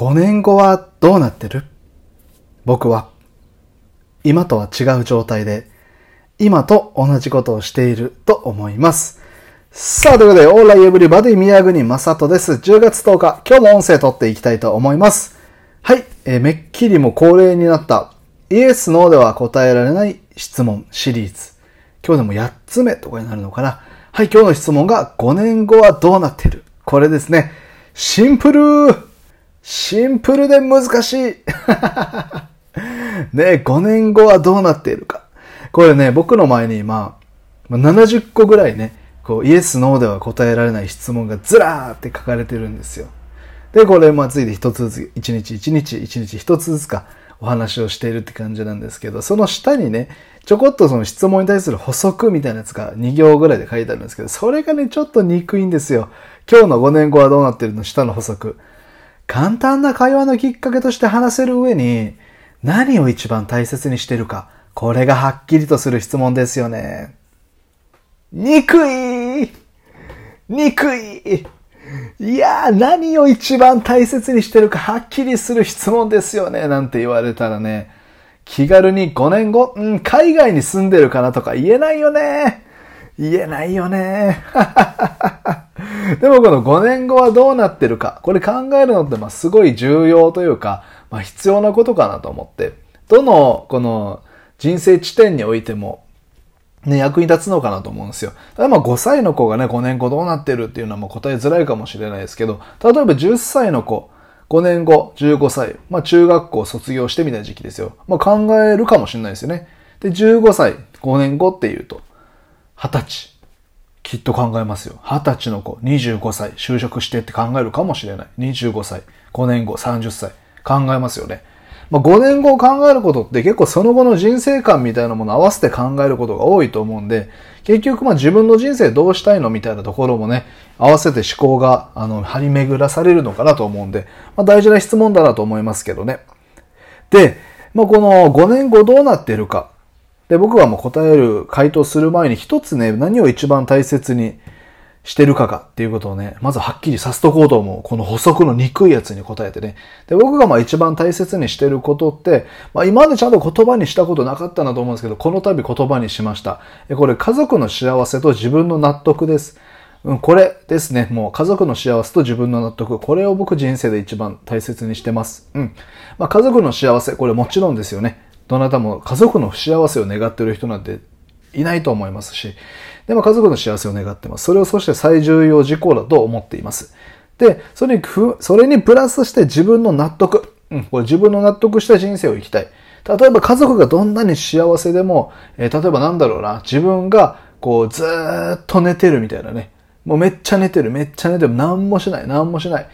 5年後はどうなってる？僕は今とは違う状態で今と同じことをしていると思います。さあ、ということで、オーライエブリバディ宮国正人です。10月10日、今日も音声撮っていきたいと思います。はい、えー、めっきりも恒例になったイエス・ノーでは答えられない質問シリーズ。今日でも8つ目とかになるのかな。はい、今日の質問が5年後はどうなってる？これですね。シンプルシンプルで難しい。ね、5年後はどうなっているか。これね、僕の前に、まあ、70個ぐらいね、こう、イエス、ノーでは答えられない質問がずらーって書かれてるんですよ。で、これ、まあ、ついて一つずつ、一日一日、一日一つずつか、お話をしているって感じなんですけど、その下にね、ちょこっとその質問に対する補足みたいなやつが2行ぐらいで書いてあるんですけど、それがね、ちょっと憎いんですよ。今日の5年後はどうなってるの？下の補足。簡単な会話のきっかけとして話せる上に、何を一番大切にしてるか。これがはっきりとする質問ですよね。憎い憎いいやー、何を一番大切にしてるかはっきりする質問ですよね。なんて言われたらね、気軽に5年後、うん、海外に住んでるかなとか言えないよね。言えないよね。はははは でもこの5年後はどうなってるか、これ考えるのってまあすごい重要というか、まあ必要なことかなと思って、どのこの人生地点においても、ね、役に立つのかなと思うんですよ。ただま5歳の子がね、5年後どうなってるっていうのはもう答えづらいかもしれないですけど、例えば10歳の子、5年後、15歳、まあ中学校卒業してみたいな時期ですよ。まあ考えるかもしれないですよね。で、15歳、5年後っていうと、20歳。きっと考えますよ。20歳の子、25歳、就職してって考えるかもしれない。25歳、5年後、30歳、考えますよね。まあ、5年後を考えることって結構その後の人生観みたいなものを合わせて考えることが多いと思うんで、結局まあ自分の人生どうしたいのみたいなところもね、合わせて思考が、あの、張り巡らされるのかなと思うんで、まあ、大事な質問だなと思いますけどね。で、まあ、この5年後どうなってるか。で、僕はもう答える、回答する前に一つね、何を一番大切にしてるかかっていうことをね、まずはっきりさせとこうと思う。この補足の憎いやつに答えてね。で、僕がまあ一番大切にしてることって、まあ今までちゃんと言葉にしたことなかったなと思うんですけど、この度言葉にしました。これ家族の幸せと自分の納得です。うん、これですね。もう家族の幸せと自分の納得。これを僕人生で一番大切にしてます。うん。まあ家族の幸せ、これもちろんですよね。どなたも家族の不幸せを願ってる人なんていないと思いますし、でも家族の幸せを願ってます。それをそして最重要事項だと思っています。で、それに、それにプラスして自分の納得。うん、これ自分の納得した人生を生きたい。例えば家族がどんなに幸せでも、えー、例えばなんだろうな、自分がこうずっと寝てるみたいなね。もうめっちゃ寝てる、めっちゃ寝てる、何もしない、何もしない。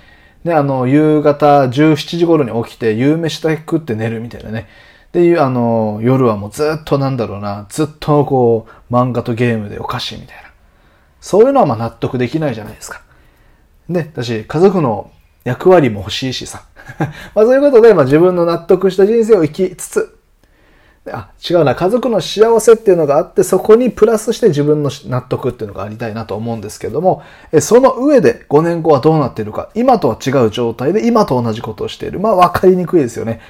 ね、あの、夕方17時頃に起きて、夕飯だけ食って寝るみたいなね。で、いう、あの、夜はもうずっとなんだろうな、ずっとこう、漫画とゲームでおかしいみたいな。そういうのはまあ納得できないじゃないですか。で、私、家族の役割も欲しいしさ。まあそういうことで、まあ自分の納得した人生を生きつつ、あ、違うな、家族の幸せっていうのがあって、そこにプラスして自分の納得っていうのがありたいなと思うんですけども、その上で5年後はどうなっているか、今とは違う状態で今と同じことをしている。まあ分かりにくいですよね。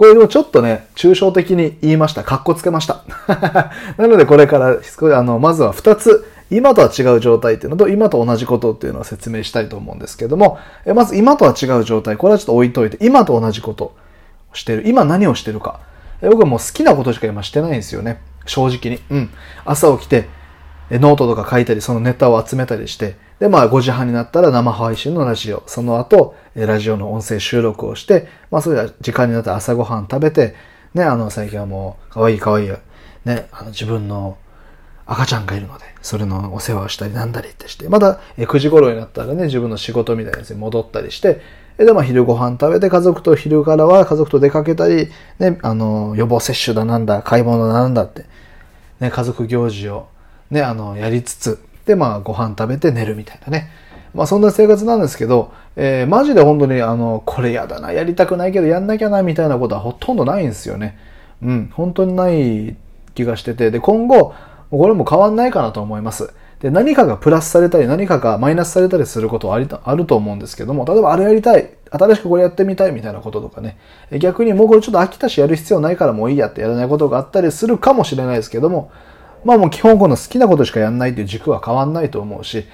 これをちょっとね、抽象的に言いました。かっこつけました。なのでこれから、あの、まずは2つ、今とは違う状態っていうのと、今と同じことっていうのを説明したいと思うんですけども、えまず今とは違う状態、これはちょっと置いといて、今と同じことをしてる。今何をしてるか。僕はもう好きなことしか今してないんですよね。正直に。うん。朝起きて、ノートとか書いたり、そのネタを集めたりして、で、まあ5時半になったら生配信のラジオ、その後、ラジオの音声収録をして、まあそれが時間になったら朝ごはん食べて、ね、あの最近はもう、かわいいかわいい、ね、あの自分の赤ちゃんがいるので、それのお世話をしたりなんだりってして、また9時頃になったらね、自分の仕事みたいなやつに戻ったりして、で、まあ昼ご飯食べて家族と昼からは家族と出かけたり、ね、あの、予防接種だなんだ、買い物だなんだって、ね、家族行事をね、あの、やりつつ、で、まあ、ご飯食べて寝るみたいなね。まあ、そんな生活なんですけど、えー、マジで本当に、あの、これやだな、やりたくないけど、やんなきゃな、みたいなことはほとんどないんですよね。うん、本当にない気がしてて、で、今後、これも変わんないかなと思います。で、何かがプラスされたり、何かがマイナスされたりすることはありあると思うんですけども、例えばあれやりたい、新しくこれやってみたいみたいなこととかね、逆にもうこれちょっと飽きたしやる必要ないからもういいやってやらないことがあったりするかもしれないですけども、まあもう基本この好きなことしかやんないっていう軸は変わんないと思うし、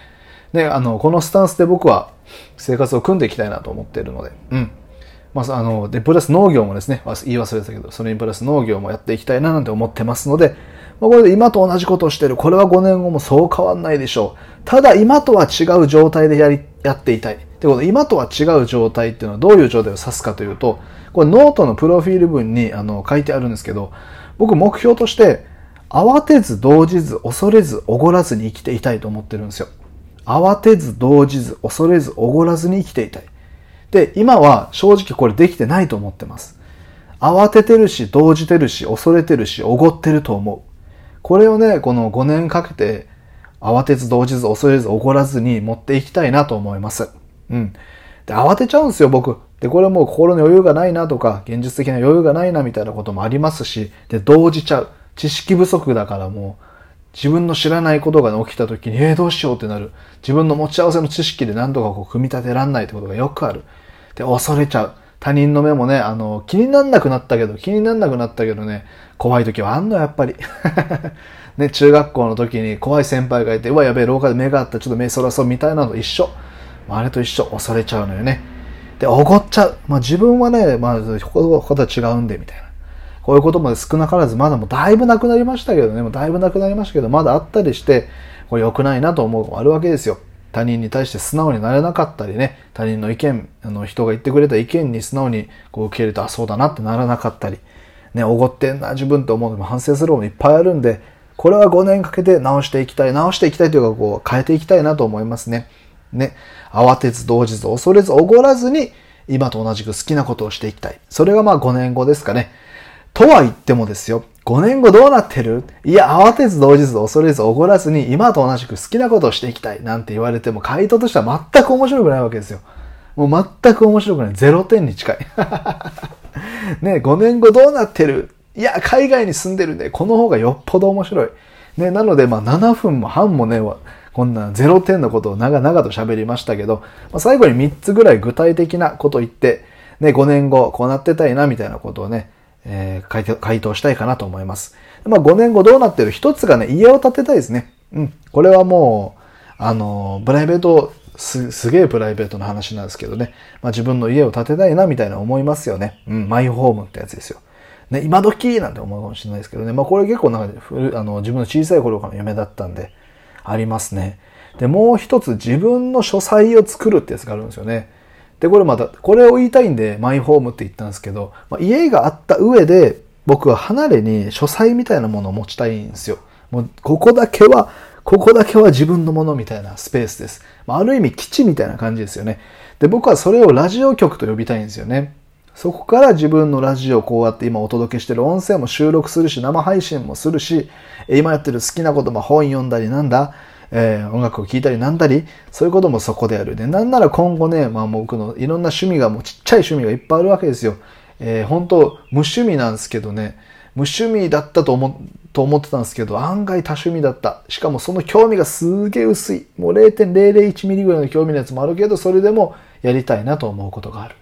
ね、あの、このスタンスで僕は生活を組んでいきたいなと思っているので、うん。まあ、あの、で、プラス農業もですね、言い忘れたけど、それにプラス農業もやっていきたいななんて思ってますので、まあ、これで今と同じことをしてる。これは5年後もそう変わんないでしょう。ただ今とは違う状態でやり、やっていたい。ってことで、今とは違う状態っていうのはどういう状態を指すかというと、これノートのプロフィール文にあの書いてあるんですけど、僕目標として、慌てず動じず恐れずおごらずに生きていたいと思ってるんですよ。慌てず動じず恐れずおごらずに生きていたい。で、今は正直これできてないと思ってます。慌ててるし、動じてるし、恐れてるし、おごってると思う。これをね、この5年かけて、慌てず動じず恐れず怒らずに持っていきたいなと思います。うん。で、慌てちゃうんですよ、僕。で、これもう心に余裕がないなとか、現実的な余裕がないなみたいなこともありますし、で、動じちゃう。知識不足だからもう、自分の知らないことが起きた時に、えー、どうしようってなる。自分の持ち合わせの知識で何とかこう組み立てらんないってことがよくある。で、恐れちゃう。他人の目もね、あの、気になんなくなったけど、気になんなくなったけどね、怖い時はあんの、やっぱり。ね、中学校の時に怖い先輩がいて、うわ、やべえ、廊下で目があった、ちょっと目そらそうみたいなの一緒。あれと一緒、恐れちゃうのよね。で、おごっちゃう。まあ自分はね、まあ、ことは違うんで、みたいな。こういうことも少なからず、まだもうだいぶなくなりましたけどね、もうだいぶなくなりましたけど、まだあったりして、これ良くないなと思うのもあるわけですよ。他人に対して素直になれなかったりね、他人の意見、あの人が言ってくれた意見に素直にこう受け入れて、あ、そうだなってならなかったり、ね、おごってんな、自分と思うのも反省するのもいっぱいあるんで、これは5年かけて直していきたい、直していきたいというか、こう、変えていきたいなと思いますね。ね、慌てず動じず恐れずおごらずに、今と同じく好きなことをしていきたい。それがまあ5年後ですかね。とは言ってもですよ、5年後どうなってる？いや、慌てず動じず恐れずおごらずに今と同じく好きなことをしていきたいなんて言われても回答としては全く面白くないわけですよ。もう全く面白くない。0点に近い。ね、5年後どうなってる？いや、海外に住んでるんで、この方がよっぽど面白い。ね、なので、まあ、7分も半もね、こんな0点のことを長々と喋りましたけど、まあ、最後に3つぐらい具体的なことを言って、ね、5年後こうなってたいな、みたいなことをね、えー、回答したいかなと思います。まあ、5年後どうなってる一つがね、家を建てたいですね。うん。これはもう、あの、プライベート、す、すげえプライベートな話なんですけどね。まあ、自分の家を建てたいな、みたいな思いますよね。うん、マイホームってやつですよ。ね、今時なんて思うかもしれないですけどね。まあこれ結構なんか、あの、自分の小さい頃からの夢だったんで、ありますね。で、もう一つ自分の書斎を作るってやつがあるんですよね。で、これまた、これを言いたいんで、マイホームって言ったんですけど、まあ、家があった上で、僕は離れに書斎みたいなものを持ちたいんですよ。もう、ここだけは、ここだけは自分のものみたいなスペースです。まあ、ある意味基地みたいな感じですよね。で、僕はそれをラジオ局と呼びたいんですよね。そこから自分のラジオをこうやって今お届けしてる音声も収録するし、生配信もするし、今やってる好きなことも本読んだりなんだ、えー、音楽を聴いたりなんだり、そういうこともそこでやる。で、なんなら今後ね、まあ僕のいろんな趣味がもうちっちゃい趣味がいっぱいあるわけですよ。えー、本当無趣味なんですけどね、無趣味だったと思と思ってたんですけど、案外多趣味だった。しかもその興味がすげえ薄い。もう0.001ミリぐらいの興味のやつもあるけど、それでもやりたいなと思うことがある。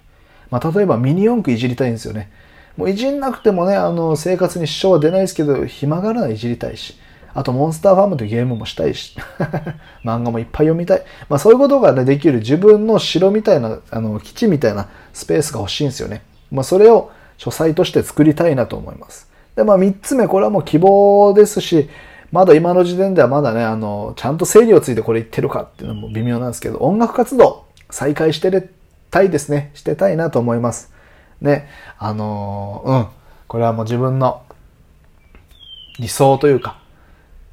まあ、例えばミニ四駆いじりたいんですよね。もういじんなくてもね、あの、生活に支障は出ないですけど、暇があるならいじりたいし。あと、モンスターファームというゲームもしたいし。漫画もいっぱい読みたい。まあ、そういうことが、ね、できる自分の城みたいな、あの、基地みたいなスペースが欲しいんですよね。まあ、それを書斎として作りたいなと思います。で、まあ、三つ目、これはもう希望ですし、まだ今の時点ではまだね、あの、ちゃんと整理をついてこれ言ってるかっていうのも微妙なんですけど、音楽活動再開してるたいですね。してたいなと思います。ね。あの、うん。これはもう自分の理想というか、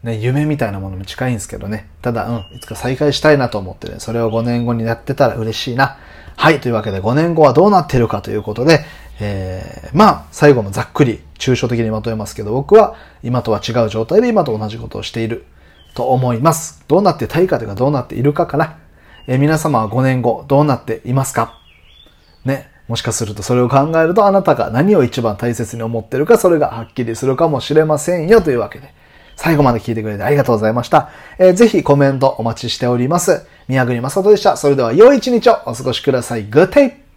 ね、夢みたいなものも近いんですけどね。ただ、うん、いつか再開したいなと思ってね、それを5年後にやってたら嬉しいな。はい、というわけで5年後はどうなってるかということで、えー、まあ、最後もざっくり、抽象的にまとめますけど、僕は今とは違う状態で今と同じことをしていると思います。どうなってたいかというかどうなっているかかな。え皆様は5年後どうなっていますか？ね。もしかするとそれを考えるとあなたが何を一番大切に思ってるかそれがはっきりするかもしれませんよというわけで。最後まで聞いてくれてありがとうございました。えーぜひコメントお待ちしております。宮国正人でした。それでは良い一日をお過ごしください。Good day!